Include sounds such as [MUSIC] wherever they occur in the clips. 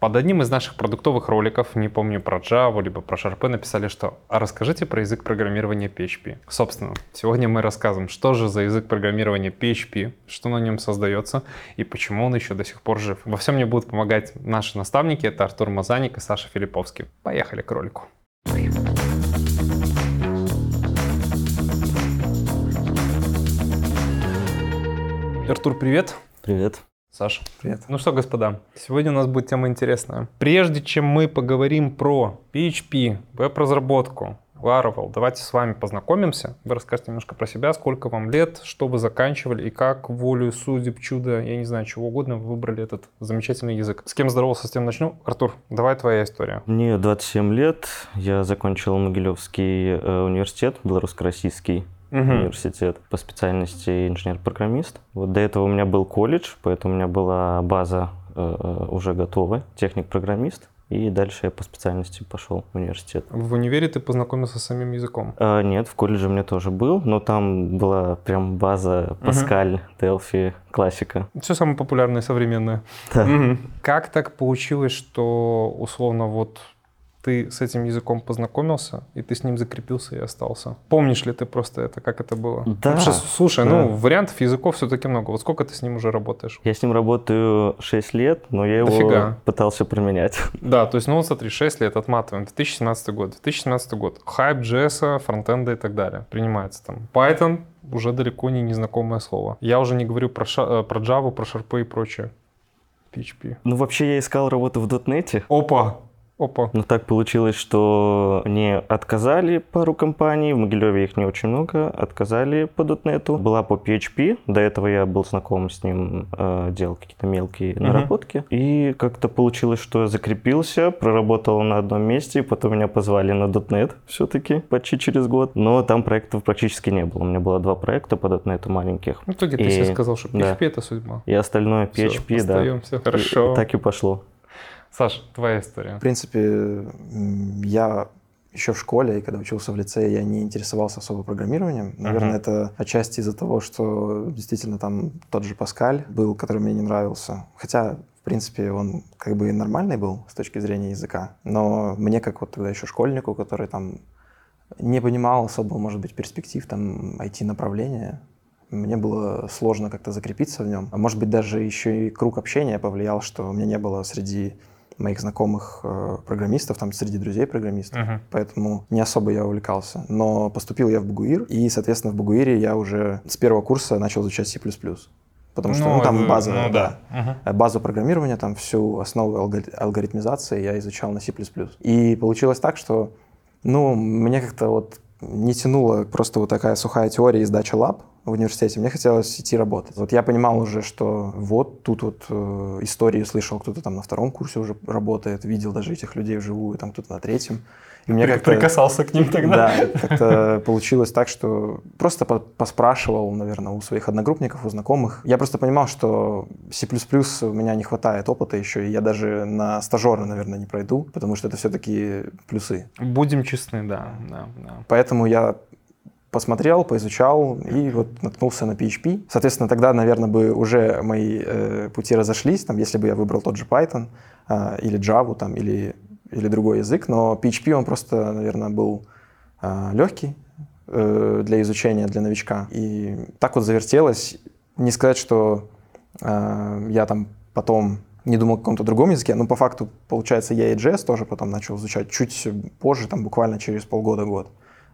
Под одним из наших продуктовых роликов, не помню про Java, либо про Sharp, написали, что «А расскажите про язык программирования PHP». Собственно, сегодня мы рассказываем, что же за язык программирования PHP, что на нем создается и почему он еще до сих пор жив. Во всем мне будут помогать наши наставники, это Артур Мазаник и Саша Филипповский. Поехали к ролику. Артур, привет. Привет. Саша. Привет. Ну что, господа, сегодня у нас будет тема интересная. Прежде чем мы поговорим про PHP, веб-разработку, Laravel, давайте с вами познакомимся. Вы расскажете немножко про себя, сколько вам лет, что вы заканчивали и как волю судеб, чудо, я не знаю, чего угодно, вы выбрали этот замечательный язык. С кем здоровался, с тем начну. Артур, давай твоя история. Мне 27 лет, я закончил Могилевский э, университет, белорусско-российский угу. университет по специальности инженер-программист. Вот до этого у меня был колледж, поэтому у меня была база э, э уже готова, техник-программист. И дальше я по специальности пошел в университет. В универе ты познакомился с самим языком? А, нет, в колледже у меня тоже был, но там была прям база Паскаль, угу. Delphi, классика. Все самое популярное современное. Да. Угу. Как так получилось, что условно вот ты с этим языком познакомился, и ты с ним закрепился и остался. Помнишь ли ты просто это, как это было? Да. Потому что, слушай, да. ну, вариантов языков все-таки много. Вот сколько ты с ним уже работаешь? Я с ним работаю 6 лет, но я его Дофига. пытался применять. [LAUGHS] Да, то есть, ну вот смотри, 6 лет отматываем. 2017 год. 2017 год. Хайп JS, фронтенда и так далее. Принимается там. Python уже далеко не незнакомое слово. Я уже не говорю про, ша- э, про Java, про Sharp и прочее. PHP. Ну, вообще я искал работу в .NET. Опа! Опа. Но так получилось, что мне отказали пару компаний, в Могилеве их не очень много, отказали по .NET. Была по PHP, до этого я был знаком с ним, э, делал какие-то мелкие uh-huh. наработки. И как-то получилось, что я закрепился, проработал на одном месте, потом меня позвали на .NET все-таки почти через год. Но там проектов практически не было. У меня было два проекта по .NET маленьких. В итоге и... ты себе сказал, что PHP да. это судьба. И остальное PHP, Все, да. Хорошо. И, так и пошло. Саш, твоя история. В принципе, я еще в школе, и когда учился в лицее, я не интересовался особо программированием. Наверное, uh-huh. это отчасти из-за того, что действительно там тот же Паскаль был, который мне не нравился. Хотя, в принципе, он как бы нормальный был с точки зрения языка. Но мне, как вот тогда еще школьнику, который там не понимал особо, может быть, перспектив там IT-направления, мне было сложно как-то закрепиться в нем. А может быть, даже еще и круг общения повлиял, что у меня не было среди моих знакомых э, программистов, там среди друзей программистов, uh-huh. поэтому не особо я увлекался. Но поступил я в Бугуир, и, соответственно, в Бугуире я уже с первого курса начал изучать C++. Потому что ну, ну, там база, ну, да. Uh-huh. базу программирования, там всю основу алгоритмизации я изучал на C++. И получилось так, что ну, мне как-то вот не тянуло просто вот такая сухая теория и сдача лаб в университете. Мне хотелось идти работать. Вот я понимал уже, что вот тут вот э, истории слышал, кто-то там на втором курсе уже работает, видел даже этих людей вживую, там кто-то на третьем. И мне как прикасался к ним тогда. Да, как-то получилось так, что просто поспрашивал, наверное, у своих одногруппников, у знакомых. Я просто понимал, что C++ у меня не хватает опыта еще, и я даже на стажера, наверное, не пройду, потому что это все-таки плюсы. Будем честны, да. да, да. Поэтому я посмотрел, поизучал и вот наткнулся на PHP. Соответственно, тогда, наверное, бы уже мои э, пути разошлись, там, если бы я выбрал тот же Python э, или Java там, или или другой язык, но PHP он просто, наверное, был э, легкий э, для изучения для новичка. И так вот завертелось. Не сказать, что э, я там потом не думал о каком-то другом языке, но по факту, получается, я и JS тоже потом начал изучать чуть позже, там буквально через полгода-год.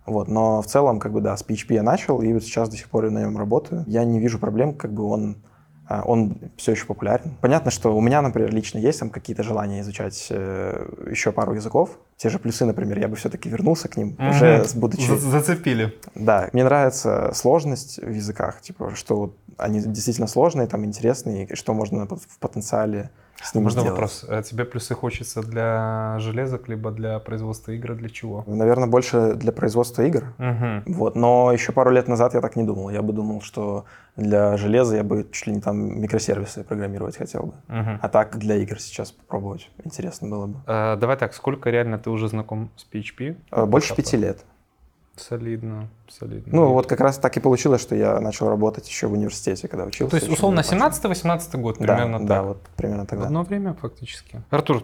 Вот, но в целом, как бы, да, с PHP я начал, и вот сейчас до сих пор на нем работаю. Я не вижу проблем, как бы он а, он все еще популярен. Понятно, что у меня, например, лично есть там какие-то желания изучать э, еще пару языков. Те же плюсы, например, я бы все-таки вернулся к ним, mm-hmm. уже будучи... Зацепили. Да. Мне нравится сложность в языках, типа, что они действительно сложные, там интересные, и что можно в потенциале с ними Можно сделать. вопрос? А тебе плюсы хочется для железок, либо для производства игр, для чего? Наверное, больше для производства игр. Угу. Вот. Но еще пару лет назад я так не думал. Я бы думал, что для железа я бы чуть ли не там микросервисы программировать хотел бы. Угу. А так для игр сейчас попробовать. Интересно было бы. А, давай так, сколько реально ты уже знаком с PHP? А, больше пяти лет. Солидно, солидно. Ну, вот как раз так и получилось, что я начал работать еще в университете, когда учился. То есть, условно, было 17-18 год Да, примерно да, так. вот примерно В тогда. одно время фактически. Артур,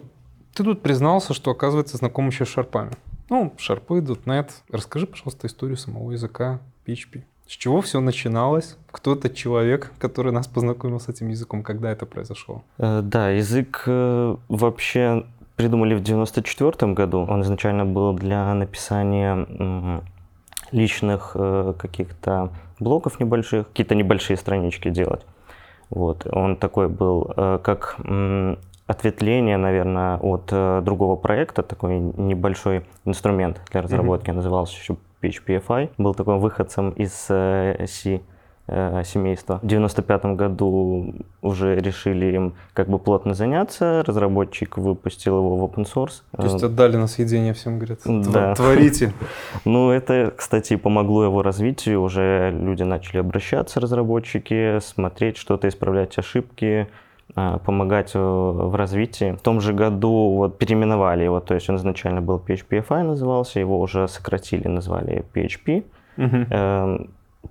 ты тут признался, что, оказывается, знаком еще с шарпами. Ну, шарпы, .NET. Расскажи, пожалуйста, историю самого языка PHP. С чего все начиналось? Кто этот человек, который нас познакомил с этим языком? Когда это произошло? Э, Да, язык э, вообще придумали в 94 году. Он изначально был для написания личных э, каких-то блоков небольших, какие-то небольшие странички делать. Вот, он такой был, э, как ответвление, наверное, от э, другого проекта, такой небольшой инструмент для разработки, назывался еще PHPFI. Был такой выходцем из C э, семейства. В 95 году уже решили им как бы плотно заняться. Разработчик выпустил его в open source. То есть Э, отдали на съедение всем, говорят, «Тв- Да. творите. [LAUGHS] ну, это, кстати, помогло его развитию. Уже люди начали обращаться, разработчики, смотреть что-то, исправлять ошибки, а, помогать э, в развитии. В том же году вот переименовали его, то есть он изначально был PHPFI назывался, его уже сократили, назвали PHP. Мгм.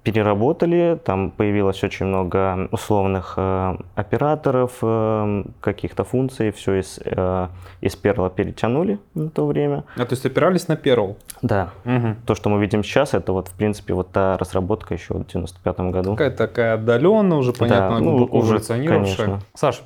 Переработали, там появилось очень много условных э, операторов, эм, каких-то функций, все из, э, из Perl перетянули на то время. А то есть опирались на Perl. Да, Мгм. то, что мы видим сейчас, это вот, в принципе, вот та разработка еще в 95 году. Какая-то такая отдаленная, уже понятно, ну, глубоко уже, эволюционировавшая. конечно. Саш,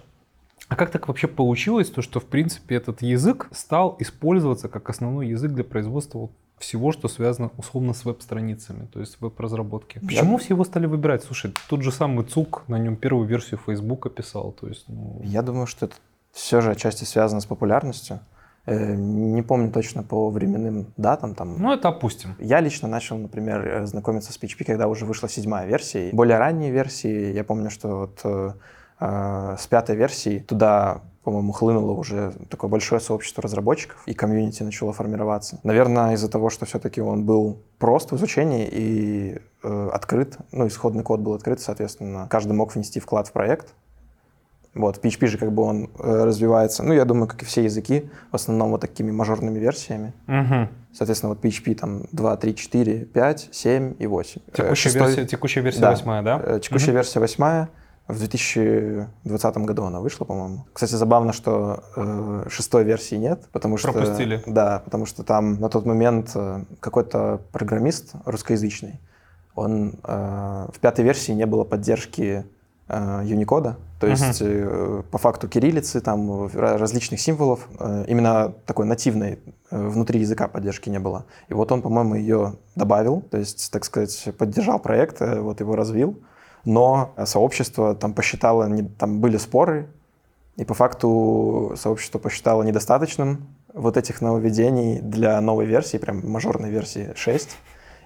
а как так вообще получилось, то, что, в принципе, этот язык стал использоваться как основной язык для производства всего, что связано условно с веб-страницами, то есть веб-разработки? Почему все его стали выбирать? Слушай, тот же самый ЦУК на нем первую версию Фейсбука писал, то есть... ну, Я думаю, что это все же отчасти связано с популярностью. Э, Не помню точно по временным датам. Там. ну, это опустим. Я лично начал, например, э, знакомиться с PHP, когда уже вышла седьмая версия. Более ранние версии, я помню, что вот э, э, с пятой версии туда, по-моему, хлынуло уже такое большое сообщество разработчиков, и комьюнити начало формироваться. Наверное, из-за того, что все-таки он был прост в изучении и э, открыт, ну, исходный код был открыт, соответственно, каждый мог внести вклад в проект. Вот, PHP же как бы он э, развивается, ну, я думаю, как и все языки, в основном вот такими мажорными версиями. Мгм. Соответственно, вот PHP там 2, 3, 4, 5, 7 и 8. Э, Текущая, шестой- версия, текущая версия Да. восьмая, да? э, Текущая Мгм. версия 8 в 2020 году она вышла, по-моему.Кстати, забавно, что э, шестой версии нет, потому что... Пропустили. Да, потому что там на тот момент э, какой-то программист русскоязычный, он э, в пятой версии не было поддержки э, Unicode, то есть э, по факту кириллицы, там ра- различных символов, э, именно такой нативной э, внутри языка поддержки не было. И вот он, по-моему, ее добавил, то есть, так сказать, поддержал проект, э, вот его развил, но сообщество там посчитало, там были споры, и по факту сообщество посчитало недостаточным вот этих нововведений для новой версии, прям мажорной версии 6.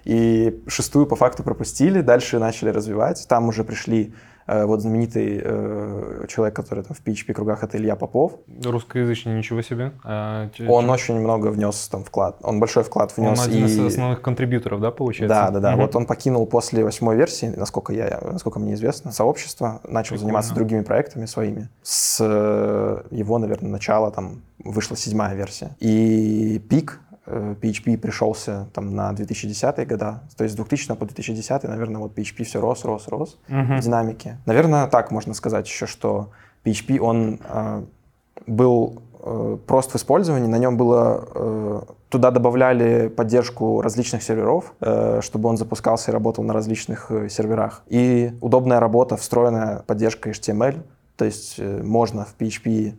И шестую по факту пропустили, дальше начали развивать. Там уже пришли э, вот знаменитый э, человек, который там в PHP кругах, это Илья Попов. Русскоязычный, ничего себе. А, Он ч- очень много внес там вклад, он большой вклад он внес. один из и- основных контрибьюторов, да, получается? Да, да, да. Мгм. Вот он покинул после восьмой версии, насколько я, насколько мне известно, сообщество, начал Прикольно. заниматься другими проектами своими. С э, его, наверное, начала там вышла седьмая версия. И пик PHP пришелся там на 2010 года. То есть с 2000 по 2010, наверное, вот PHP все рос, рос, рос Мгм. в динамике. Наверное, так можно сказать еще, что PHP, он э, был э, прост в использовании, на нем было, э, туда добавляли поддержку различных серверов, э, чтобы он запускался и работал на различных э, серверах. И удобная работа, встроенная поддержка HTML, то есть э, можно в PHP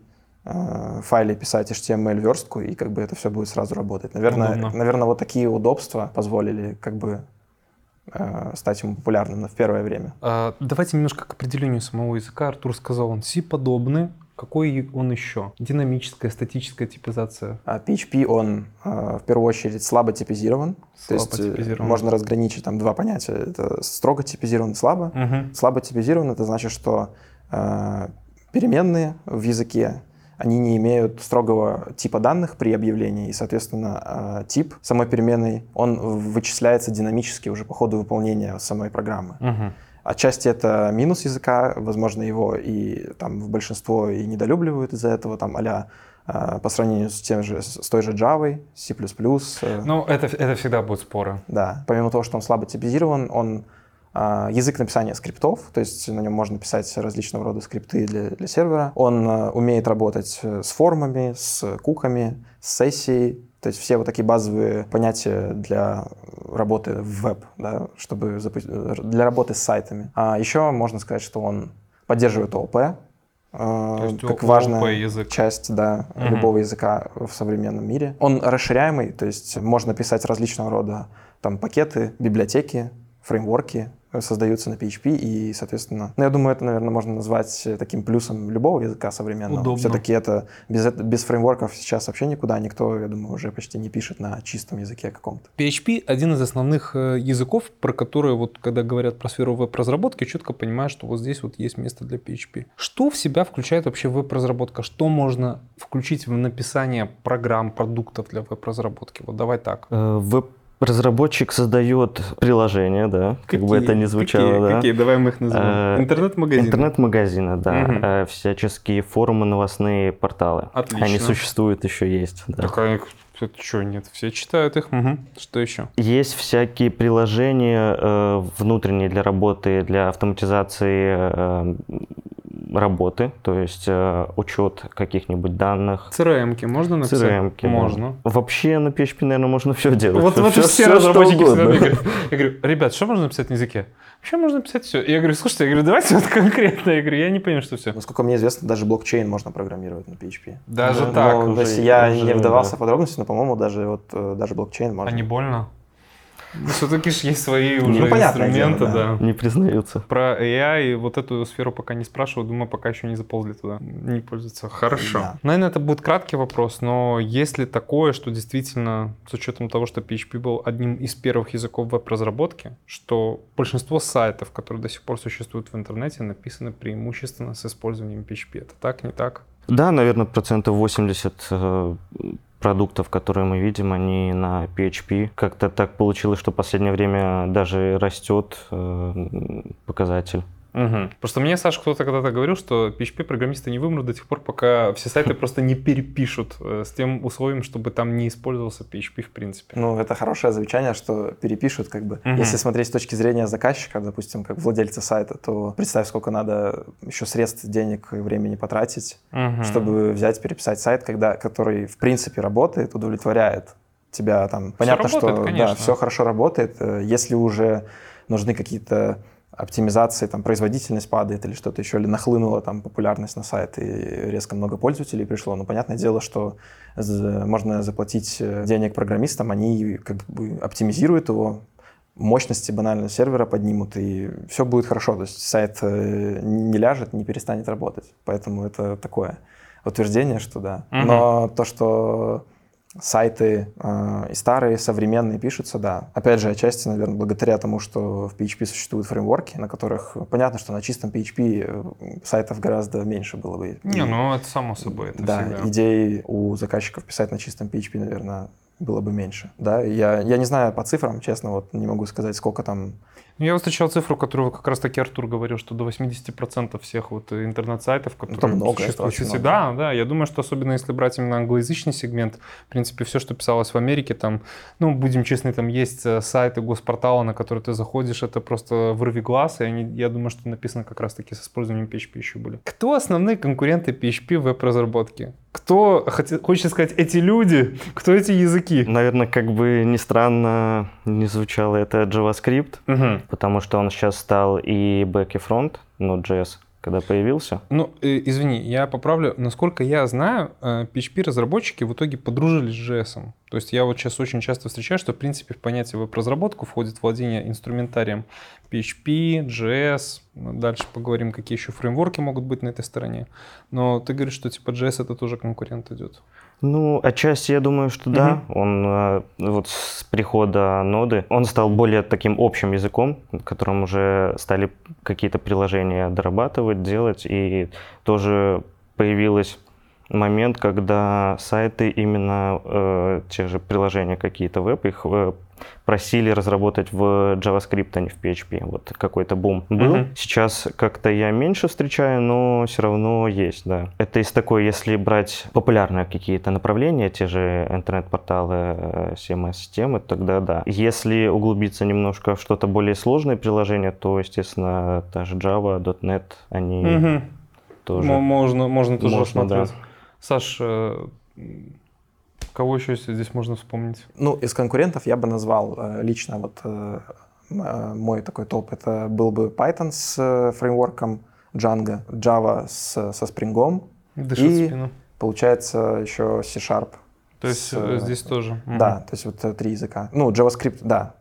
файле писать HTML верстку, и как бы это все будет сразу работать. Наверное, Удобно. наверное, вот такие удобства позволили как бы э, стать ему популярным в первое время. А, давайте немножко к определению самого языка. Артур сказал, он C-подобный. Какой он еще? Динамическая, статическая типизация. А PHP, он э, в первую очередь слабо типизирован. То Слабо есть э, типизирован. можно разграничить там два понятия. Это строго типизирован слабо. Мгм. Слабо типизирован это значит, что э, переменные в языке они не имеют строгого типа данных при объявлении, и, соответственно, э, тип самой переменной, он вычисляется динамически уже по ходу выполнения самой программы. Мгм. Отчасти это минус языка, возможно, его и там в большинство и недолюбливают из-за этого, там а по сравнению с тем же, с той же Java, C++. э, Ну, это, это всегда будут споры. Да, помимо того, что он слабо типизирован, он а, язык написания скриптов, то есть на нем можно писать различного рода скрипты для, для сервера. Он а, умеет работать э, с формами, с куками, с сессией, то есть все вот такие базовые понятия для работы в веб, да, чтобы запу- для работы с сайтами. А еще можно сказать, что он поддерживает ООП, э, как важная язык. часть да, Мгм. любого языка в современном мире. Он расширяемый, то есть можно писать различного рода там пакеты, библиотеки, фреймворки э, создаются на PHP, и, соответственно, ну, я думаю, это, наверное, можно назвать э, таким плюсом любого языка современного. Удобно. Все-таки это без, без фреймворков сейчас вообще никуда никто, я думаю, уже почти не пишет на чистом языке каком-то. PHP один из основных э, языков, про которые вот когда говорят про сферу веб-разработки, четко понимаешь, что вот здесь вот есть место для PHP. Что в себя включает вообще веб-разработка? Что можно включить в написание программ, продуктов для веб-разработки? Вот давай так. Э, Веб-разработчик создает приложение, да, как бы это ни звучало, какие, да. Какие? Давай мы их назовем. Э, Интернет-магазин. Интернет-магазины, да, Мгм. э, всяческие форумы, новостные порталы. Отлично. Они существуют еще есть, да. Так, а это что, нет, все читают их. Мгм. Что еще? Есть всякие приложения э, внутренние для работы, для автоматизации э, работы, то есть э, учет каких-нибудь данных. CRM-ки можно написать? CRM-ки, да. Можно. Вообще на PHP, наверное, можно все делать. Вот, Всё- вот все что разработчики всегда угодно. говорят. Я говорю, ребят, что можно написать на языке? Вообще можно написать все. Я говорю, слушайте, я говорю, давайте вот конкретно. Я говорю, я не понимаю, что все. Насколько мне известно, даже блокчейн можно программировать на PHP. Даже Да, так. Ну, уже- то есть я уже, не вдавался да. в подробности, но, по-моему, даже вот э, даже блокчейн можно. А не больно? Ну, все-таки ж есть свои уже Ну, инструменты, дело, да. да. Не признаются. Про AI и вот эту сферу пока не спрашиваю, думаю, пока еще не заползли туда, не пользуются. Хорошо. Да. Наверное, это будет краткий вопрос, но есть ли такое, что действительно, с учетом того, что PHP был одним из первых языков веб-разработки, что большинство сайтов, которые до сих пор существуют в интернете, написаны преимущественно с использованием PHP. Это так, не так? Да, наверное, процентов 80 э, продуктов, которые мы видим, они на PHP. Как-то так получилось, что в последнее время даже растет э, показатель. Мгм. Просто мне, Саша, кто-то когда-то говорил, что PHP-программисты не вымрут до тех пор, пока все сайты просто не перепишут э, с тем условием, чтобы там не использовался PHP в принципе. Ну, это хорошее замечание, что перепишут, как бы. Мгм. Если смотреть с точки зрения заказчика, допустим, как владельца сайта, то представь, сколько надо еще средств, денег и времени потратить, Мгм. чтобы взять, переписать сайт, когда, который, в принципе, работает, удовлетворяет тебя там. Понятно, работает, что конечно. да, все хорошо работает. Э, Если уже нужны какие-то оптимизации, там производительность падает или что-то еще, или нахлынула там популярность на сайт и резко много пользователей пришло, ну, понятное дело, что за- можно заплатить э, денег программистам, они как бы оптимизируют его, мощности банально сервера поднимут, и все будет хорошо. То есть сайт э, не ляжет, не перестанет работать. Поэтому это такое утверждение, что да. Мгм. Но то, что сайты э, и старые, и современные пишутся, да. Опять же, отчасти, наверное, благодаря тому, что в PHP существуют фреймворки, на которых понятно, что на чистом PHP э, сайтов гораздо меньше было бы. Не, И- ну это само собой, это да, всегда. идей у заказчиков писать на чистом PHP, наверное, было бы меньше. Да, я, я не знаю по цифрам, честно, вот не могу сказать, сколько там. Ну, Я встречал цифру, которую как раз таки Артур говорил, что до 80% всех вот интернет-сайтов, которые Это много, существуют в сети- много. Да, да, я думаю, что особенно если брать именно англоязычный сегмент, в принципе, все, что писалось в Америке, там, ну, будем честны, там есть э, сайты госпортала, на которые ты заходишь, это просто вырви глаз, и они, я думаю, что написано как раз таки с использованием PHP еще были. Кто основные конкуренты PHP в веб-разработке? Кто, хочется сказать, эти люди, кто эти языки? Наверное, как бы ни странно не звучало, это JavaScript, Мгм. Потому что он сейчас стал и back, и фронт, Node.js, когда появился. Ну, э, извини, я поправлю. Насколько я знаю, э, PHP-разработчики в итоге подружились с JS. То есть я вот сейчас очень часто встречаю, что, в принципе, в понятие веб-разработку входит владение инструментарием PHP, JS. Ну, Дальше поговорим, какие еще фреймворки могут быть на этой стороне. Но ты говоришь, что типа JS это тоже конкурент идет. Ну, отчасти я думаю, что да. Он э, вот с прихода ноды, он стал более таким общим языком, которым уже стали какие-то приложения дорабатывать, делать, и тоже появилось момент, когда сайты именно э, те же приложения какие-то веб, их э, просили разработать в JavaScript, а не в PHP. Вот какой-то бум был. Мгм. Сейчас как-то я меньше встречаю, но все равно есть, да. Это из такой, если брать популярные какие-то направления, те же интернет-порталы, э, CMS-системы, тогда да. Если углубиться немножко в что-то более сложное приложение, то, естественно, та же Java, .NET, они Мгм. тоже... Мо- Можно, можно тоже Можно, да. рассмотреть. Саш, э, кого еще здесь можно вспомнить? Ну, из конкурентов я бы назвал э, лично вот э, э, мой такой топ. Это был бы Python с фреймворком Django, Java с, со Spring, Дышит И- спину. получается еще C-Sharp. То есть с, здесь тоже. Да, то есть вот три языка. Ну, JavaScript, да,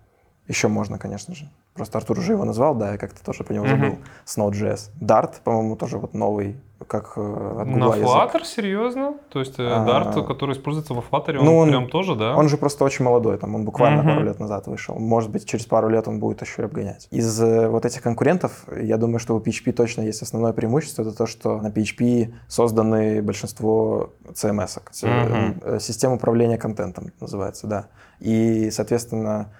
еще можно, конечно же. Просто Артур уже его назвал, да, я как-то тоже по нему забыл. с Node.js. Dart, по-моему, тоже вот новый, как э, от На Google язык. Flutter, серьезно? То есть э, А. Dart, который используется во Flutter, он, Ну, он- прям тоже, да? Он же просто очень молодой, там он буквально Мгм. пару лет назад вышел. Может быть, через пару лет он будет еще и обгонять. Из э, вот этих конкурентов, я думаю, что у PHP точно есть основное преимущество, это то, что на PHP созданы большинство CMS. -ок. Мгм. Э, Система управления контентом называется, да. И, соответственно,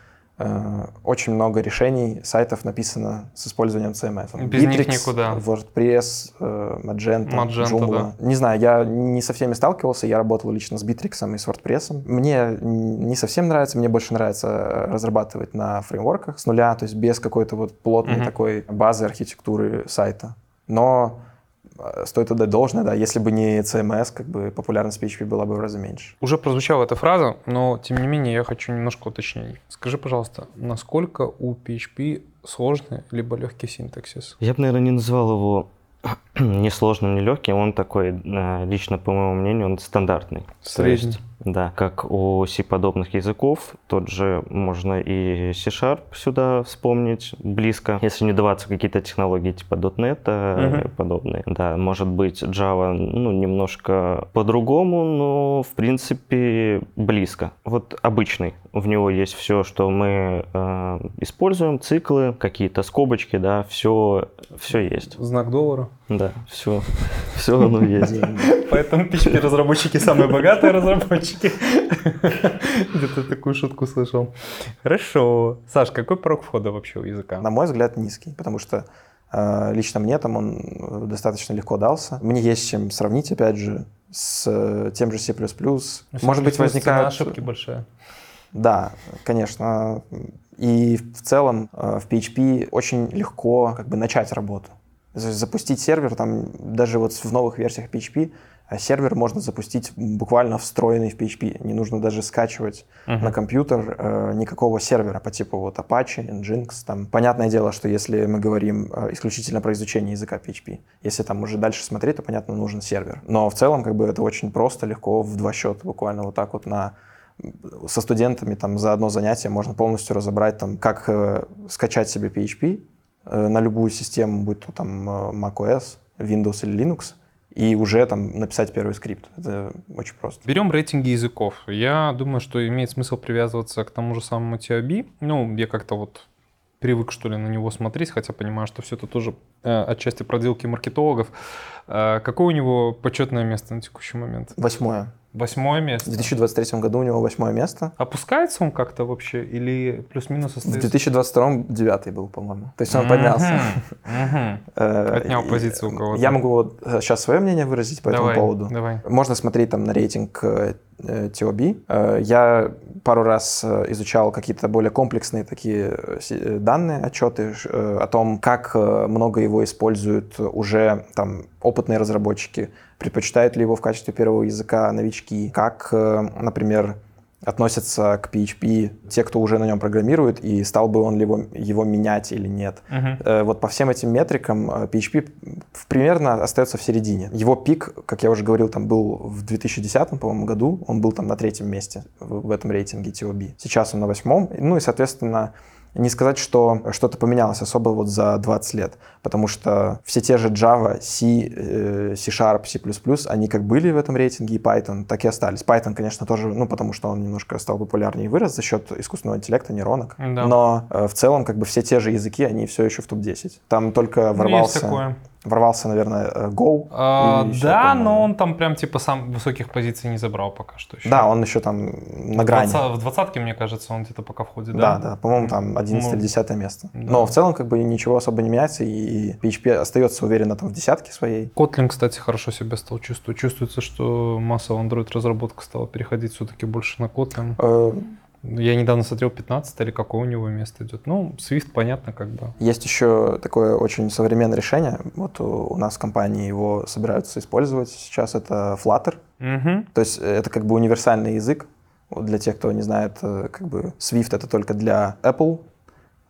очень много решений сайтов написано с использованием CMS. Без них Bittrex, никуда. WordPress, э, Magento, Magento, Joomla. Не знаю, я не со всеми сталкивался, я работал лично с Bittrex и с WordPress. Мне не совсем нравится, мне больше нравится э, разрабатывать на фреймворках с нуля, то есть без какой-то вот плотной Мгм. такой базы архитектуры сайта. Но э, стоит отдать должное, да, если бы не CMS, как бы популярность PHP была бы в разы меньше. Уже прозвучала эта фраза, но тем не менее я хочу немножко уточнений. Скажи, пожалуйста, насколько у PHP сложный либо легкий синтаксис? Я бы, наверное, не назвал его [CLEARS THROAT] не сложным, не легким. Он такой, э, лично по моему мнению, он стандартный. То Средний. есть, да, как у C-подобных языков, тот же можно и C-Sharp сюда вспомнить близко, если не даваться какие-то технологии типа .NET э, Мгм. подобные. Да, может быть Java, ну, немножко по-другому, но, в принципе, близко. Вот обычный. В него есть все, что мы э, используем, циклы, какие-то скобочки, да, все, все есть. Знак доллара. Да, все, все оно есть. Поэтому PHP-разработчики самые богатые разработчики. Где-то такую шутку слышал. Хорошо. Саш, какой порог входа вообще у языка? На мой взгляд, низкий, потому что э, лично мне там он э, достаточно легко дался. Мне есть с чем сравнить, опять же, с э, тем же C++. Может быть, возникают... ошибки большая. Да, конечно. И в целом в PHP очень легко как бы начать работу. Запустить сервер, там даже вот в новых версиях PHP э, сервер можно запустить буквально встроенный в PHP. Не нужно даже скачивать Мгм. на компьютер э, никакого сервера по типу вот Apache, Nginx. Там. Понятное дело, что если мы говорим э, исключительно про изучение языка PHP, если там уже дальше смотреть, то, понятно, нужен сервер. Но в целом как бы это очень просто, легко, в два счета буквально вот так вот на со студентами там за одно занятие можно полностью разобрать там, как э, скачать себе PHP на любую систему, будь то там э, macOS, Windows или Linux, и уже там написать первый скрипт. Это очень просто. Берем рейтинги языков. Я думаю, что имеет смысл привязываться к тому же самому TIB. Ну, я как-то вот привык, что ли, на него смотреть, хотя понимаю, что все это тоже э, отчасти проделки маркетологов. Э, какое у него почетное место на текущий момент? Восьмое. Восьмое В место. 2023 году у него восьмое место. Опускается он как-то вообще или плюс-минус В остается? 2022 девятый был, по-моему. То есть он поднялся. Мгм. Э, Отнял позицию у кого-то. Я могу вот сейчас свое мнение выразить по Давай, этому поводу. давай. Можно смотреть там на рейтинг э, э, TOB. Э, Я пару раз э, изучал какие-то более комплексные такие э, э, данные, отчеты э, о том, как э, много его используют уже там опытные разработчики, предпочитают ли его в качестве первого языка новички, как, э, например, относятся к PHP те, кто уже на нем программирует, и стал бы он ли его, его менять или нет. Э, Вот по всем этим метрикам э, PHP в- примерно остается в середине. Его пик, как я уже говорил, там был в 2010, по-моему, году. Он был там на третьем месте в в этом рейтинге TOB. Сейчас он на восьмом. Ну и, соответственно, не сказать, что что-то поменялось особо вот за 20 лет, потому что все те же Java, C, э, C-Sharp, C++, они как были в этом рейтинге, и Python, так и остались. Python, конечно, тоже, ну, потому что он немножко стал популярнее и вырос за счет искусственного интеллекта, нейронок. Да. Но э, в целом, как бы все те же языки, они все еще в топ-10. Там только Ну, есть ворвался... такое. Ворвался, наверное, э, Go. А, и ещё, да, по-моему. но он там прям типа сам высоких позиций не забрал пока что еще. Да, он еще там на грани. В двадцатке, мне кажется, он где-то пока входит, Да, да? да, по-моему, там 11 Ну, или 10 место. да. Но в целом как бы ничего особо не меняется, и PHP остается уверенно там в десятке своей. Kotlin, кстати, хорошо себя стал чувствовать. Чувствуется, что масса Android разработка стала переходить все-таки больше на Kotlin. Э, Я недавно смотрел 15 или какое у него место идет. Ну, Swift, понятно, как бы. Есть еще такое очень современное решение. Вот у, у нас в компании его собираются использовать сейчас. Это Flutter. Мгм. То есть э, это как бы универсальный язык. Для тех, кто не знает, э, как бы Swift это только для Apple,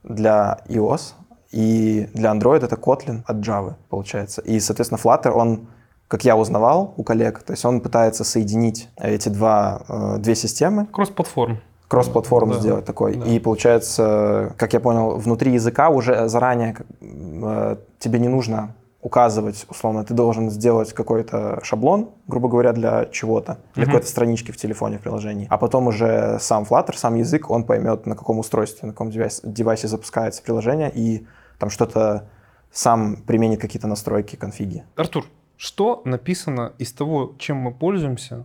для iOS, и для Android это Kotlin от Java, получается. И, соответственно, Flutter, он, как я узнавал у коллег, то есть он пытается соединить эти два, э, две системы, Кросс-платформ. Кросс-платформ Да, сделать такой. да. И получается, как я понял, внутри языка уже заранее э, тебе не нужно указывать, условно, ты должен сделать какой-то шаблон, грубо говоря, для чего-то, для Мгм. какой-то странички в телефоне, в приложении. А потом уже сам Flutter, сам язык, он поймет, на каком устройстве, на каком девайсе, девайсе запускается приложение, и там что-то сам применит какие-то настройки, конфиги. Артур, что написано из того, чем мы пользуемся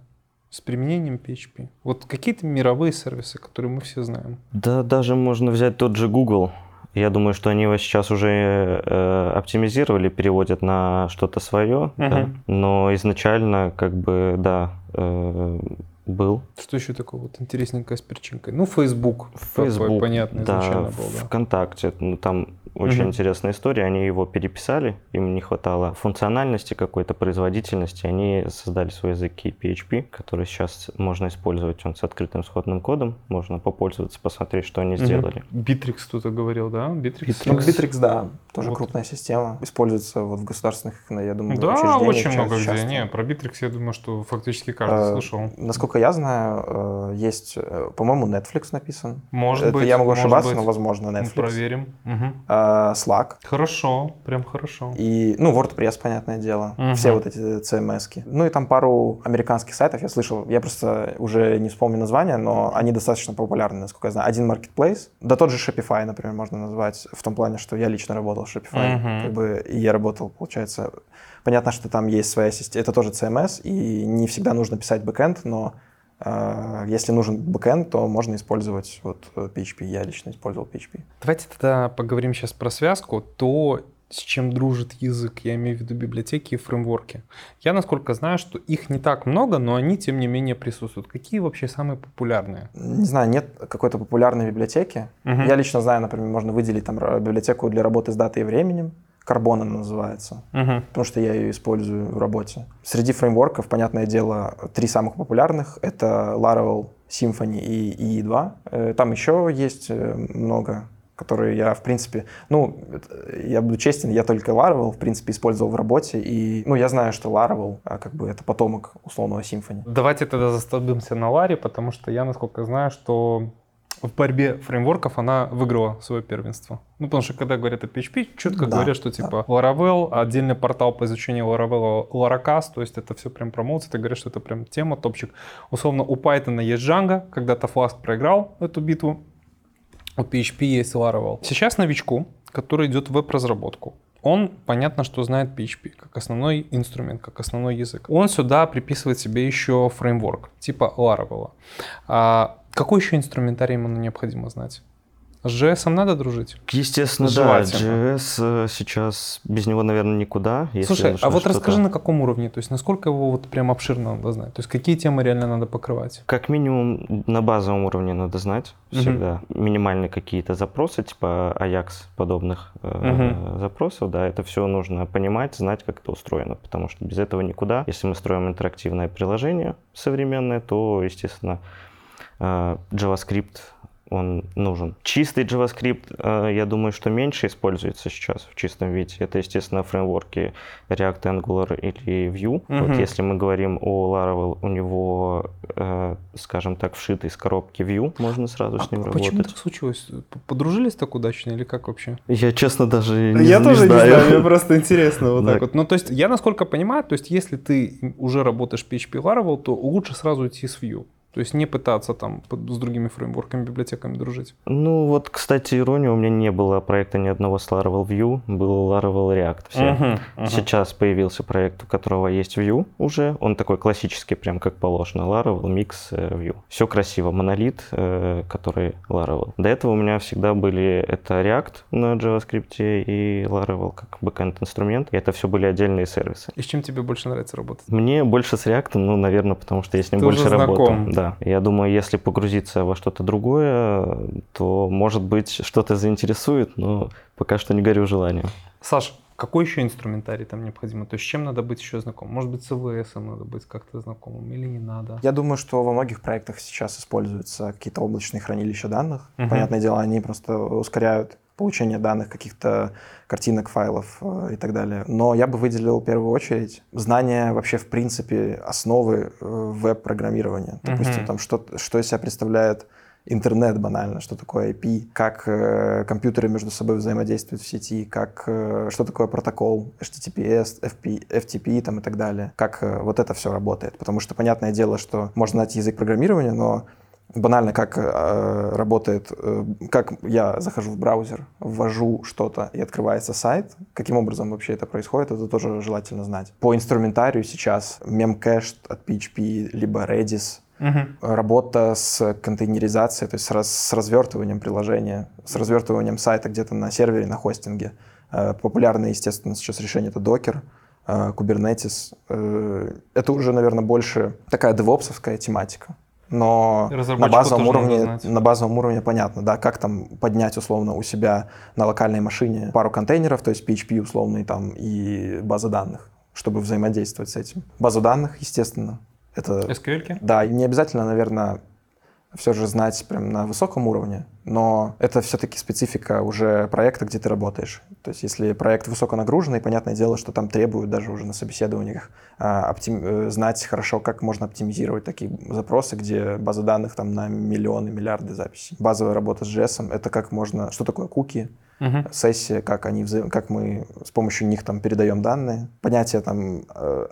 с применением PHP? Вот какие-то мировые сервисы, которые мы все знаем. Да, даже можно взять тот же Google. Я думаю, что они его сейчас уже э, оптимизировали, переводят на что-то свое. да. Мгм. Но изначально, как бы, да, э, был Что еще такое вот интересненькое с перчинкой? Ну, Facebook. такой Facebook, понятно, да, изначально был, да. ВКонтакте. Ну, там очень Мгм. интересная история. Они его переписали, им не хватало функциональности какой-то, производительности. Они создали свой язык PHP, который сейчас можно использовать. Он с открытым исходным кодом. Можно попользоваться, посмотреть, что они сделали. Bittrex кто-то говорил, да? Bittrex? Ну, Bittrex, да, тоже Вот. крупная система. Используется вот в государственных, я думаю, Да, учреждениях очень много где. часто. Не, про Bittrex я думаю, что фактически каждый Э, слышал. Насколько я знаю, э, есть, э, по-моему, Netflix написан. Может Это быть. я могу может ошибаться, быть. но возможно Мы Netflix. проверим. Мгм. Э, Slack. Хорошо, прям хорошо. И, ну, WordPress, понятное дело. Мгм. Все вот эти CMS-ки. Ну и там пару американских сайтов я слышал. Я просто уже не вспомню название, но они достаточно популярны, насколько я знаю. Один Marketplace. Да тот же Shopify, например, можно назвать. В том плане, что я лично работал в Shopify. Мгм. Как бы, и я работал, получается... Понятно, что там есть своя система. Это тоже CMS, и не всегда нужно писать бэкэнд, но если нужен бэкэнд, то можно использовать вот э, PHP. Я лично использовал PHP. Давайте тогда поговорим сейчас про связку. То, с чем дружит язык, я имею в виду библиотеки и фреймворки. Я, насколько знаю, что их не так много, но они, тем не менее, присутствуют. Какие вообще самые популярные? Не знаю, нет какой-то популярной библиотеки. Мгм. Я лично знаю, например, можно выделить там ра- библиотеку для работы с датой и временем. Карбон она называется, Мгм. потому что я ее использую в работе. Среди фреймворков, понятное дело, три самых популярных — это Laravel, Symfony и EE2. Э, Там еще есть э, много, которые я, в принципе... Ну, это- я буду честен, я только Laravel, в принципе, использовал в работе. И, ну, я знаю, что Laravel, а, как бы, это потомок условного Symfony. Давайте тогда застолбимся на Ларе, потому что я, насколько знаю, что в борьбе фреймворков она выиграла свое первенство. Ну, потому что когда говорят о PHP, четко Да, говорят, что типа Laravel, отдельный портал по изучению Laravel, Laracast, то есть это все прям промоутся, это говорят, что это прям тема, топчик. Условно, у Python есть Django, когда-то Flask проиграл эту битву, у PHP есть Laravel. Сейчас новичку, который идет в веб-разработку, он, понятно, что знает PHP как основной инструмент, как основной язык. Он сюда приписывает себе еще фреймворк, типа Laravel. Какой еще инструментарий ему необходимо знать? С JS надо дружить? Естественно, да. JS э, сейчас без него, наверное, никуда. Слушай, а вот расскажи, на каком уровне, то есть насколько его вот прям обширно надо знать, то есть какие темы реально надо покрывать? Как минимум на базовом уровне надо знать всегда. Минимальные какие-то запросы, типа Ajax подобных Мгм. запросов, да, это все нужно понимать, знать, как это устроено, потому что без этого никуда. Если мы строим интерактивное приложение современное, то, естественно, JavaScript он нужен. Чистый JavaScript, э, я думаю, что меньше используется сейчас в чистом виде. Это, естественно, фреймворки React, Angular или Vue. Мгм. Вот если мы говорим о Laravel, у него, э, скажем так, вшитый из коробки Vue, можно сразу с ним А работать. почему так случилось? Подружились так удачно или как вообще? Я, честно, даже не, не знаю. мне [LAUGHS] просто интересно вот так вот. Ну, то есть, я насколько понимаю, то есть, если ты уже работаешь PHP Laravel, то лучше сразу идти с Vue. То есть не пытаться там с другими фреймворками, библиотеками дружить. Ну вот, кстати, ирония, у меня не было проекта ни одного с Laravel Vue, был Laravel React. Все. Мгм, мгм. Сейчас появился проект, у которого есть Vue уже. Он такой классический, прям как положено. Laravel, Mix, э, Vue. Все красиво. Монолит, э, который Laravel. До этого у меня всегда были это React на JavaScript и Laravel как бэкэнд инструмент. И это все были отдельные сервисы. И с чем тебе больше нравится работать? Мне больше с React, ну, наверное, потому что я с ним Ты больше уже работал. знаком. Да. Я думаю, если погрузиться во что-то другое, то, может быть, что-то заинтересует, но пока что не горю желанием. Саш, какой еще инструментарий там необходимо? То есть с чем надо быть еще знакомым? Может быть, с АВС надо быть как-то знакомым или не надо? Я думаю, что во многих проектах сейчас используются какие-то облачные хранилища данных. Мгм. Понятное дело, они просто ускоряют получение данных, каких-то картинок, файлов э, и так далее. Но я бы выделил в первую очередь знание вообще в принципе основы э, веб-программирования. Допустим, Мгм. там что, что из себя представляет интернет банально, что такое IP, как э, компьютеры между собой взаимодействуют в сети, как, э, что такое протокол HTTPS, FP, FTP там, и так далее, как э, вот это все работает. Потому что понятное дело, что можно знать язык программирования, но банально как э, работает, э, как я захожу в браузер, ввожу что-то и открывается сайт, каким образом вообще это происходит, это тоже желательно знать. По инструментарию сейчас memcached от PHP, либо Redis, Мгм. работа с контейнеризацией, то есть с, раз- с развертыванием приложения, с развертыванием сайта где-то на сервере, на хостинге. Э, Популярное, естественно, сейчас решение это Docker, э, Kubernetes. Э, Это уже, наверное, больше такая девопсовская тематика. Но на базовом, уровне, на базовом уровне понятно, да, как там поднять условно у себя на локальной машине пару контейнеров, то есть PHP условный там и база данных, чтобы взаимодействовать с этим. Базу данных, естественно, это SQL? да, не обязательно, наверное, все же знать прям на высоком уровне, но это все-таки специфика уже проекта, где ты работаешь. То есть если проект высоконагруженный, понятное дело, что там требуют даже уже на собеседованиях а, оптим- э, знать хорошо, как можно оптимизировать такие запросы, где база данных там на миллионы, миллиарды записей. Базовая работа с JS — это как можно... Что такое куки? Мгм. сессия, как, они взаим- как мы с помощью них там передаем данные, понятие там э,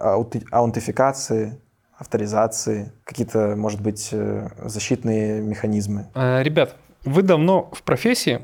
аутентификации, авторизации, какие-то, может быть, э, защитные механизмы. Э, Ребят, вы давно в профессии.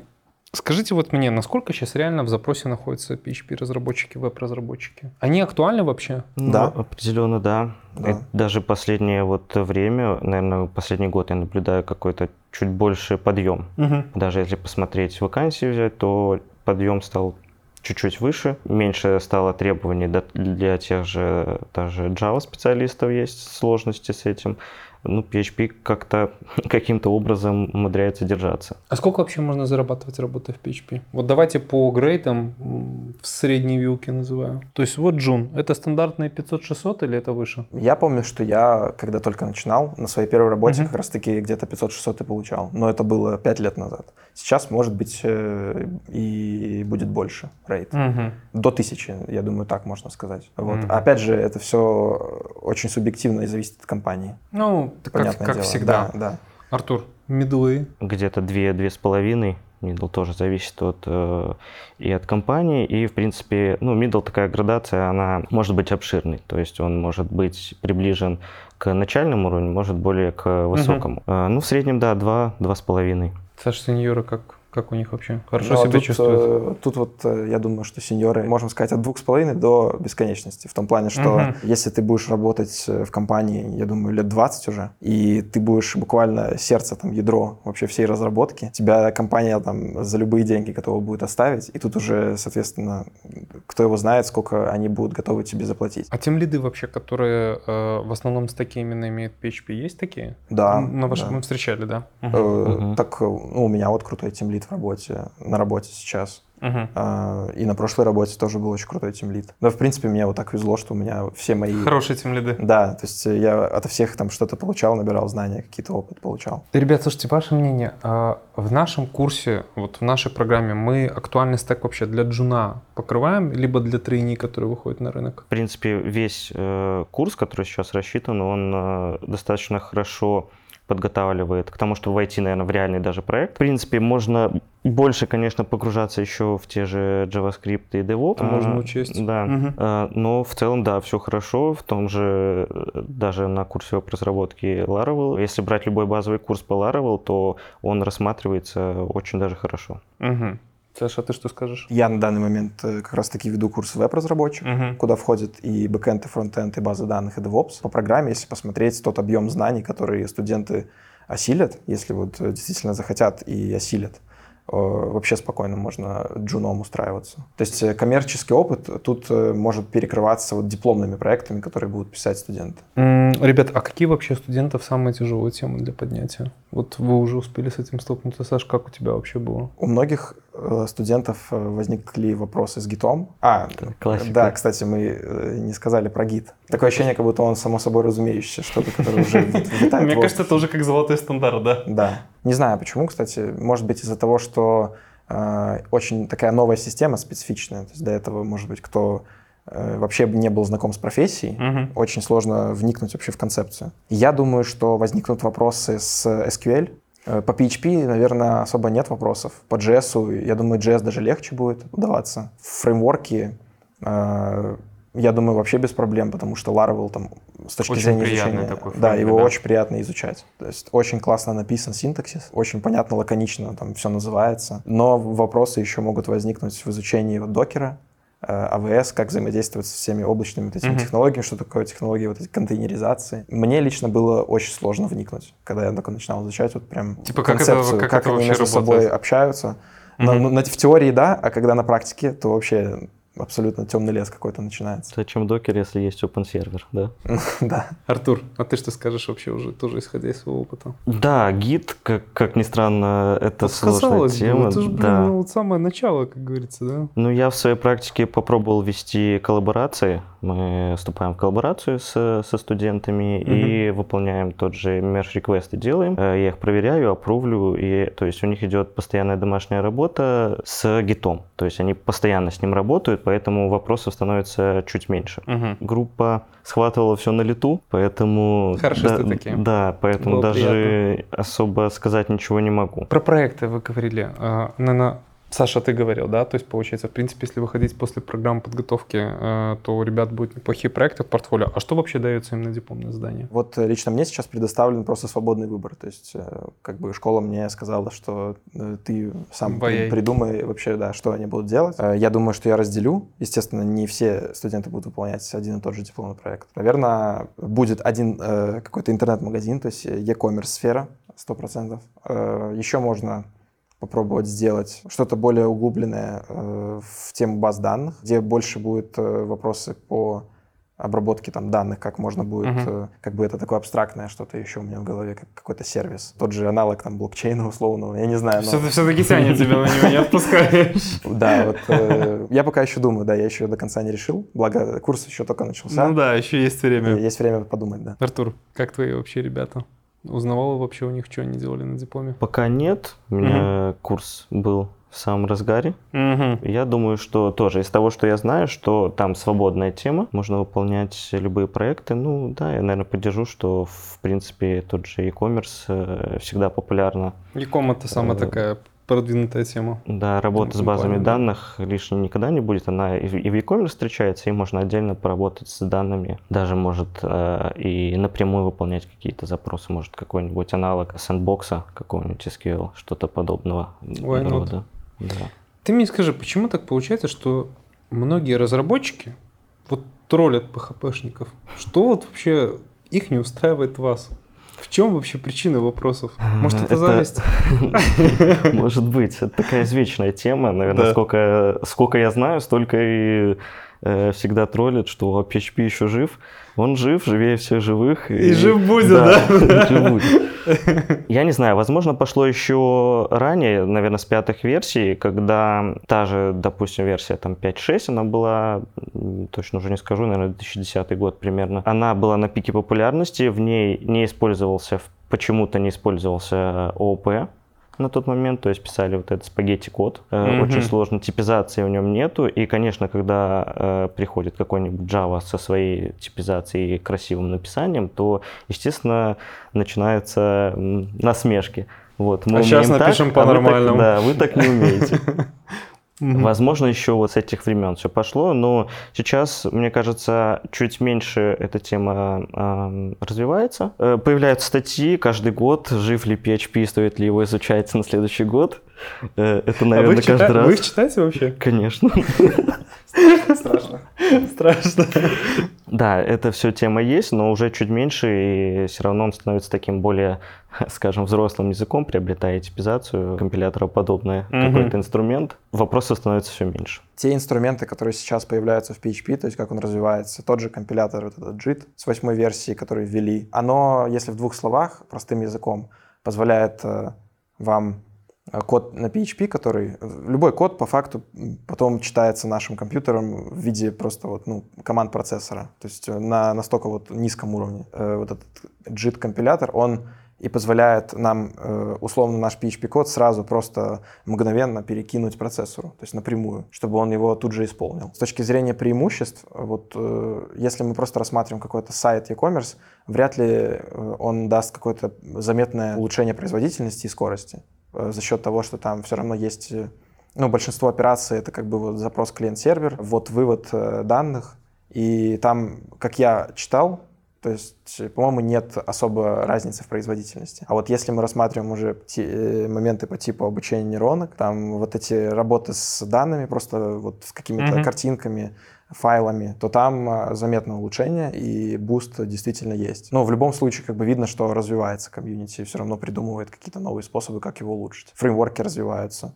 Скажите вот мне, насколько сейчас реально в запросе находятся PHP-разработчики, веб-разработчики? Они актуальны вообще? Ну, Да. определенно, да. Да. Это даже последнее вот время, наверное, последний год я наблюдаю какой-то чуть больше подъем. Даже если посмотреть вакансии взять, то подъем стал чуть-чуть выше, меньше стало требований для тех же даже Java специалистов есть сложности с этим. Ну, PHP как-то [LAUGHS] каким-то образом умудряется держаться. А сколько вообще можно зарабатывать, работая в PHP? Вот давайте по грейтам м, в средней вилке называю. То есть вот Джун, это стандартные 500-600 или это выше? Я помню, что я, когда только начинал, на своей первой работе Мгм. как раз-таки где-то 500-600 и получал. Но это было 5 лет назад. Сейчас, может быть, э, и будет больше рейд. Мгм. До тысячи, я думаю, так можно сказать. Вот. Мгм. Опять же, это все очень субъективно и зависит от компании. Ну, как, Понятное как дело. всегда. Да, да. Артур, медлы. где-то 2-2 с половиной. Middle тоже зависит от, э, и от компании, и, в принципе, ну, middle такая градация, она может быть обширной, то есть он может быть приближен к начальному уровню, может более к высокому. Э, ну, в среднем, да, 2, 2,5. Саша, сеньоры, как, как у них вообще? Хорошо Но себя тут, чувствуют? э, Тут вот э, я думаю, что сеньоры, можем сказать, от двух с половиной до бесконечности. В том плане, что Мгм. если ты будешь работать э, в компании, я думаю, лет 20 уже, и ты будешь буквально сердце, там, ядро вообще всей разработки, тебя компания там за любые деньги готова будет оставить, и тут уже, соответственно, кто его знает, сколько они будут готовы тебе заплатить. А тем лиды вообще, которые э, в основном стаки именно имеют PHP, есть такие? Да. На вашем да. мы встречали, да? Э, Мгм. Так, ну, у меня вот крутой тимлит в работе, на работе сейчас. Мгм. А, И на прошлой работе тоже был очень крутой тимлит. Но, в принципе, мне вот так везло, что у меня все мои... Хорошие тем лиды. Да, то есть я ото всех там что-то получал, набирал знания, какие-то опыт получал. Ребят, слушайте, ваше мнение. а В нашем курсе, вот в нашей программе, мы актуальный стек вообще для джуна покрываем, либо для трейни, которые выходят на рынок? В принципе, весь э, курс, который сейчас рассчитан, он э, достаточно хорошо подготавливает к тому, чтобы войти, наверное, в реальный даже проект. В принципе, можно больше, конечно, погружаться еще в те же JavaScript и DevOps. Это можно учесть. Да. А, Но в целом, да, все хорошо. В том же, даже на курсе веб-разработки Laravel, если брать любой базовый курс по Laravel, то он рассматривается очень даже хорошо. Мгм. Саша, ты что скажешь? Я на данный момент э, как раз-таки веду курс веб-разработчик, Мгм. куда входит и бэкэнд, и фронтенд, и база данных, и DevOps. По программе, если посмотреть тот объем знаний, которые студенты осилят, если вот э, действительно захотят и осилят, вообще спокойно можно джуном устраиваться. То есть э, коммерческий опыт тут э, может перекрываться вот дипломными проектами, которые будут писать студенты. Ребят, а какие вообще студентов самые тяжелые темы для поднятия? Вот вы уже успели с этим столкнуться, Саш, как у тебя вообще было? У многих э, студентов э, возникли вопросы с гитом. А, классика. да, кстати, мы э, не сказали про гит. Такое ощущение, как будто он само собой разумеющееся, что-то, которое уже [LAUGHS] витает в воздухе. уже как золотой стандарт, да? Да. Не знаю почему, кстати. Может быть из-за того, что э, очень такая новая система специфичная. То есть до этого, может быть, кто э, вообще не был знаком с профессией, Мгм. очень сложно вникнуть вообще в концепцию. Я думаю, что возникнут вопросы с SQL. Э, По PHP, наверное, особо нет вопросов. По JS, я думаю, JS даже легче будет удаваться. Фреймворки, э, я думаю, вообще без проблем, потому что Laravel там с точки Очень зрения изучения... такой да, фреймворк, его да. очень приятно изучать. То есть очень классно написан синтаксис, очень понятно, лаконично там все называется. Но вопросы еще могут возникнуть в изучении вот докера, э, AWS, как взаимодействовать со всеми облачными вот этими Мгм. технологиями, что такое технологии вот этой контейнеризации. Мне лично было очень сложно вникнуть, когда я только начинал изучать вот прям Типа, как это- концепцию, как как, это они между собой работает? общаются. На- Мгм. ну, на- в теории да, а когда на практике, то вообще абсолютно темный лес какой-то начинается. Зачем докер, если есть open сервер, да? [LAUGHS] Да. Артур, а ты что скажешь вообще уже, тоже исходя из своего опыта? Да, гид, как, как ни странно, это Вот сложная казалось бы, тема. это же, блин, да. ну, вот самое начало, как говорится, да? Ну, я в своей практике попробовал вести коллаборации. Мы вступаем в коллаборацию с, со студентами и выполняем тот же request делаем. Э, Я их проверяю, опровлю, и то есть у них идет постоянная домашняя работа с гитом. То есть они постоянно с ним работают, поэтому вопросов становится чуть меньше. Мгм. Группа схватывала все на лету, поэтому... Хорошисты да, такие. Да, поэтому Было даже особо сказать ничего не могу. Про проекты вы говорили. А, Наверное, Саша, ты говорил, да? То есть, получается, в принципе, если выходить после программы подготовки, э, то у ребят будут неплохие проекты в портфолио. А что вообще дается им на дипломное задание? Вот э, лично мне сейчас предоставлен просто свободный выбор. То есть, э, как бы школа мне сказала, что ты сам Ваяй. придумай вообще, да, что они будут делать. Я думаю, что я разделю. Естественно, не все студенты будут выполнять один и тот же дипломный проект. Наверное, будет один какой-то интернет-магазин, то есть e-commerce сфера, 100%. Э, Еще можно попробовать сделать что-то более углубленное э, в тему баз данных, где больше будет э, вопросы по обработке там данных, как можно будет, Мгм. э, как бы это такое абстрактное что-то еще у меня в голове, как какой-то сервис. Тот же аналог там блокчейна условного, я не знаю. но- Все-таки тянет тебя на него, не [LAUGHS] отпускаешь. Да, вот э, я пока еще думаю, да, я еще до конца не решил, благо курс еще только начался. Ну да, еще есть время. Есть время подумать, да. Артур, как твои вообще ребята? Узнавала вообще у них, что они делали на дипломе? Пока нет, у меня курс был в самом разгаре. Мгм. Я думаю, что тоже из того, что я знаю, что там свободная тема, можно выполнять любые проекты. Ну да, я, наверное, поддержу, что в принципе тот же e-commerce э, всегда популярно. Яком это самая Э, такая продвинутая тема. Да, работа с базами да. данных лишней никогда не будет. Она и в e-commerce встречается, и можно отдельно поработать с данными. Даже может э, и напрямую выполнять какие-то запросы. Может какой-нибудь аналог сэндбокса, какого-нибудь SQL, что-то подобного Why not? Да. Ты мне скажи, почему так получается, что многие разработчики вот троллят PHP-шников? Что вот вообще их не устраивает вас? В чем вообще причина вопросов? Может, это, Это- зависть? [LAUGHS] Может быть, это такая извечная тема, наверное, Да. сколько, сколько я знаю, столько и э, всегда троллят, что PHP еще жив. Он жив, живее всех живых. И жив будет, да? [LAUGHS] жив будет. Я не знаю, возможно, пошло еще ранее, наверное, с пятых версий, когда та же, допустим, версия там 5.6, она была, точно уже не скажу, наверное, 2010 год примерно. Она была на пике популярности, в ней не использовался, почему-то не использовался ООП, на тот момент, то есть писали вот этот спагетти-код, Мгм. очень сложно, типизации в нем нету, и, конечно, когда э, приходит какой-нибудь Java со своей типизацией и красивым написанием, то, естественно, начинаются насмешки. Вот, мы А щас умеем так, напишем а вы так- по-нормальному. Да, вы так не умеете. [LAUGHS] Мгм. Возможно, еще вот с этих времен все пошло, но сейчас, мне кажется, чуть меньше эта тема эм, развивается. Э, Появляются статьи каждый год, жив ли PHP, стоит ли его изучать на следующий год. Э, Это, А наверное, их чита- каждый вы их раз. читаете вообще? Конечно. Страшно. Страшно. Да, эта все тема есть, но уже чуть меньше, и все равно он становится таким более, [LAUGHS] скажем, взрослым языком, приобретая типизацию компилятора подобное, Мгм. какой-то инструмент, вопросов становится все меньше. Те инструменты, которые сейчас появляются в PHP, то есть как он развивается, тот же компилятор, вот этот JIT с восьмой версии, который ввели, оно, если в двух словах, простым языком, позволяет э, вам э, код на PHP, который... э, Любой код, по факту, потом читается нашим компьютером в виде просто вот, ну, команд процессора. То есть на настолько вот низком уровне. Э, Вот этот JIT-компилятор, он и позволяет нам, э, условно, наш PHP-код сразу просто мгновенно перекинуть процессору, то есть напрямую, чтобы он его тут же исполнил. С точки зрения преимуществ, вот э, если мы просто рассматриваем какой-то сайт e-commerce, вряд ли э, он даст какое-то заметное улучшение производительности и скорости за счет того, что там все равно есть, ну, большинство операций это как бы вот запрос клиент-сервер, вот вывод данных, и там, как я читал, то есть, э, по-моему, нет особо разницы в производительности. А вот если мы рассматриваем уже э, моменты по типу обучения нейронок, там вот эти работы с данными, просто вот с какими-то Мгм. картинками, файлами, то там а, заметное улучшение и буст действительно есть. Но в любом случае как бы видно, что развивается комьюнити, все равно придумывает какие-то новые способы, как его улучшить. Фреймворки развиваются.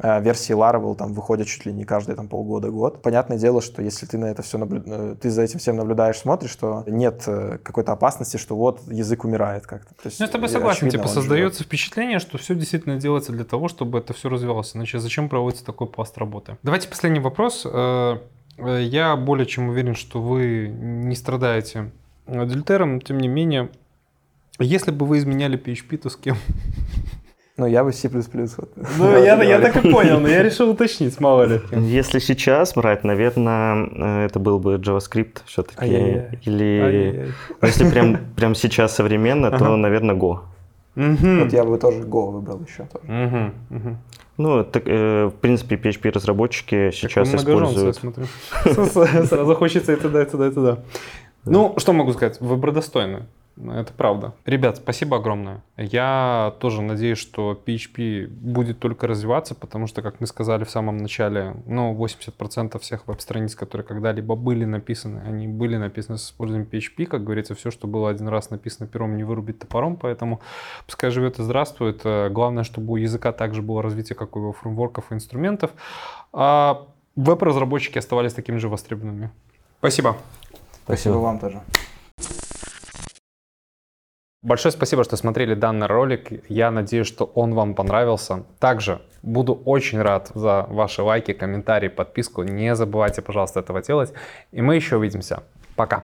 А, Версии Laravel там выходят чуть ли не каждые там полгода-год. Понятное дело, что если ты на это все наблю... ты за этим всем наблюдаешь, смотришь, что нет э, какой-то опасности, что вот язык умирает как-то. То есть, Ну, я с тобой э, согласен. очевидно, Типа он живет. создается впечатление, что все действительно делается для того, чтобы это все развивалось. Иначе зачем проводится такой пласт работы? Давайте последний вопрос. Э, э, Я более чем уверен, что вы не страдаете адюльтером, тем не менее, если бы вы изменяли PHP, то с кем? Ну, я бы C++. Вот, Ну, я, я так и понял, но я решил уточнить, мало ли. Если сейчас брать, наверное, э, это был бы JavaScript все-таки. Или ну, если прям, прям сейчас современно, то, наверное, Go. Вот я бы тоже Go выбрал еще тоже. Ну, так, э, в принципе, PHP-разработчики сейчас используют... [LAUGHS] Сразу хочется и туда, и туда, и туда. Ну, что могу сказать? Выбор достойный. Это правда. Ребят, спасибо огромное. Я тоже надеюсь, что PHP будет только развиваться, потому что, как мы сказали в самом начале, ну, 80% всех веб-страниц, которые когда-либо были написаны, они были написаны с использованием PHP. Как говорится, все, что было один раз написано пером, не вырубить топором, поэтому пускай живет и здравствует. Э, Главное, чтобы у языка также было развитие, как у его фреймворков и инструментов. А веб-разработчики оставались такими же востребованными. Спасибо. Спасибо вам тоже. Большое спасибо, что смотрели данный ролик. Я надеюсь, что он вам понравился. Также буду очень рад за ваши лайки, комментарии, подписку. Не забывайте, пожалуйста, этого делать. И мы еще увидимся. Пока.